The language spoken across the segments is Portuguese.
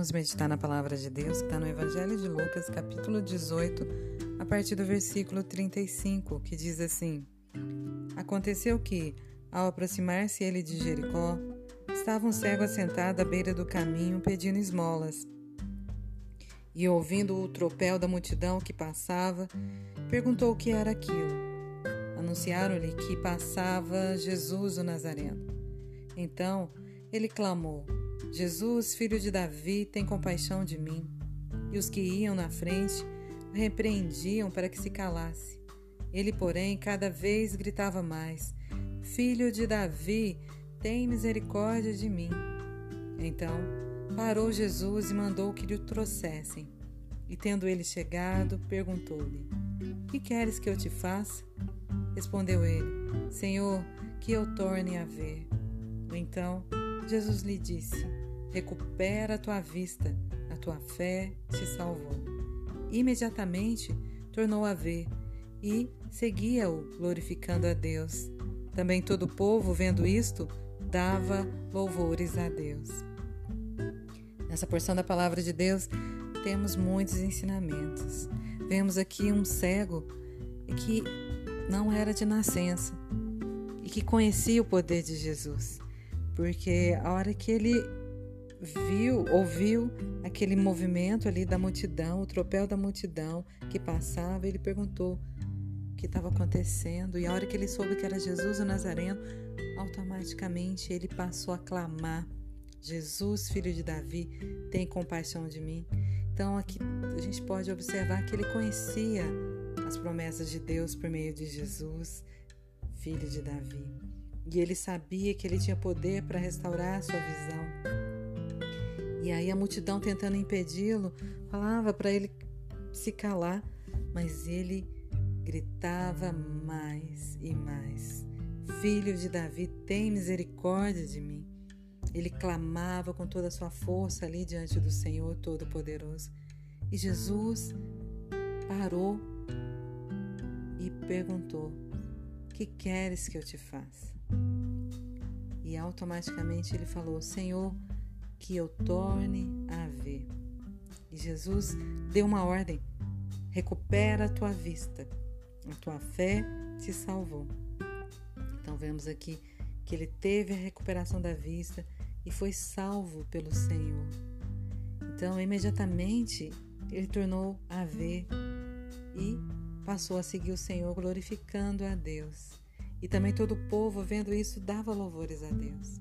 Vamos meditar na palavra de Deus que está no Evangelho de Lucas, capítulo 18, a partir do versículo 35, que diz assim: Aconteceu que, ao aproximar-se ele de Jericó, estava um cego assentado à beira do caminho pedindo esmolas. E ouvindo o tropel da multidão que passava, perguntou o que era aquilo. Anunciaram-lhe que passava Jesus o Nazareno. Então ele clamou: Jesus, filho de Davi, tem compaixão de mim. E os que iam na frente repreendiam para que se calasse. Ele, porém, cada vez gritava mais: Filho de Davi, tem misericórdia de mim. Então parou Jesus e mandou que lhe o trouxessem. E tendo ele chegado, perguntou-lhe: Que queres que eu te faça? Respondeu ele: Senhor, que eu torne a ver. Então Jesus lhe disse: Recupera a tua vista, a tua fé te salvou. Imediatamente tornou a ver e seguia-o, glorificando a Deus. Também todo o povo, vendo isto, dava louvores a Deus. Nessa porção da palavra de Deus, temos muitos ensinamentos. Vemos aqui um cego que não era de nascença e que conhecia o poder de Jesus porque a hora que ele viu, ouviu aquele movimento ali da multidão, o tropel da multidão que passava, ele perguntou o que estava acontecendo. E a hora que ele soube que era Jesus o Nazareno, automaticamente ele passou a clamar: Jesus, filho de Davi, tem compaixão de mim. Então aqui a gente pode observar que ele conhecia as promessas de Deus por meio de Jesus, filho de Davi e ele sabia que ele tinha poder para restaurar a sua visão. E aí a multidão tentando impedi-lo falava para ele se calar, mas ele gritava mais e mais: Filho de Davi, tem misericórdia de mim. Ele clamava com toda a sua força ali diante do Senhor Todo-Poderoso. E Jesus parou e perguntou: Que queres que eu te faça? E automaticamente ele falou: Senhor, que eu torne a ver. E Jesus deu uma ordem: recupera a tua vista, a tua fé te salvou. Então vemos aqui que ele teve a recuperação da vista e foi salvo pelo Senhor. Então, imediatamente, ele tornou a ver e passou a seguir o Senhor, glorificando a Deus. E também todo o povo, vendo isso, dava louvores a Deus.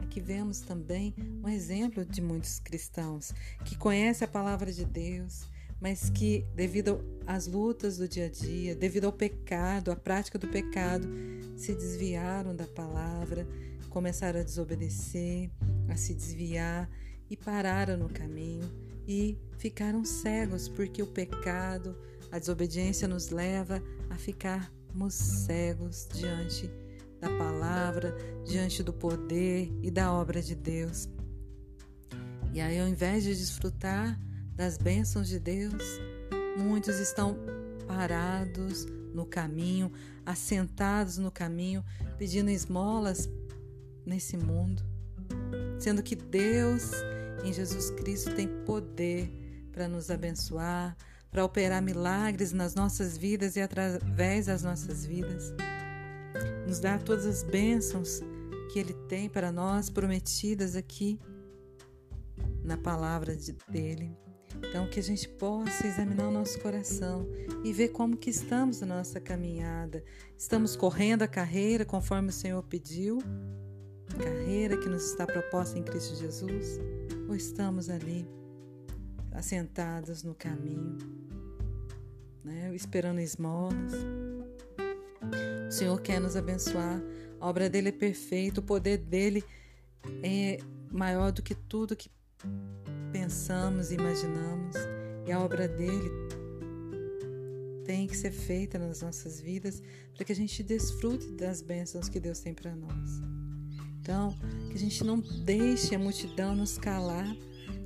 Aqui vemos também um exemplo de muitos cristãos que conhecem a palavra de Deus, mas que, devido às lutas do dia a dia, devido ao pecado, à prática do pecado, se desviaram da palavra, começaram a desobedecer, a se desviar e pararam no caminho e ficaram cegos, porque o pecado, a desobediência nos leva a ficar Somos cegos diante da palavra, diante do poder e da obra de Deus. E aí, ao invés de desfrutar das bênçãos de Deus, muitos estão parados no caminho, assentados no caminho, pedindo esmolas nesse mundo, sendo que Deus em Jesus Cristo tem poder para nos abençoar, para operar milagres nas nossas vidas e através das nossas vidas. Nos dá todas as bênçãos que Ele tem para nós prometidas aqui na palavra de, dele. Então que a gente possa examinar o nosso coração e ver como que estamos na nossa caminhada. Estamos correndo a carreira conforme o Senhor pediu, carreira que nos está proposta em Cristo Jesus, ou estamos ali assentados no caminho, né, esperando esmolas. O Senhor quer nos abençoar, a obra dele é perfeita, o poder dele é maior do que tudo que pensamos e imaginamos, e a obra dele tem que ser feita nas nossas vidas para que a gente desfrute das bênçãos que Deus tem para nós. Então, que a gente não deixe a multidão nos calar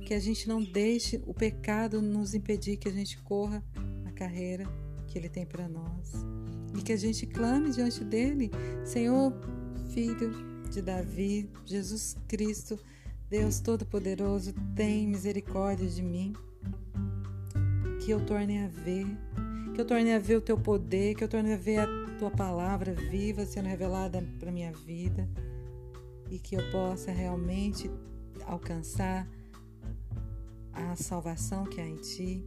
que a gente não deixe o pecado nos impedir que a gente corra a carreira que Ele tem para nós. E que a gente clame diante dele, Senhor, Filho de Davi, Jesus Cristo, Deus Todo-Poderoso, tem misericórdia de mim. Que eu torne a ver, que eu torne a ver o teu poder, que eu torne a ver a tua palavra viva sendo revelada para minha vida e que eu possa realmente alcançar a salvação que há em ti,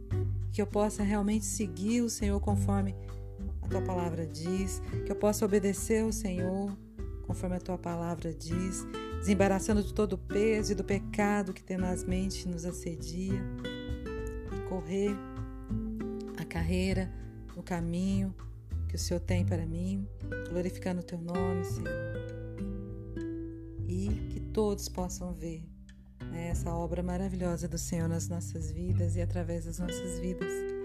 que eu possa realmente seguir o Senhor conforme a tua palavra diz, que eu possa obedecer ao Senhor conforme a tua palavra diz, desembaraçando de todo o peso e do pecado que tenazmente nos assedia, e correr a carreira, o caminho que o Senhor tem para mim, glorificando o teu nome, Senhor. E que todos possam ver né, essa obra maravilhosa do Senhor nas nossas vidas e através das nossas vidas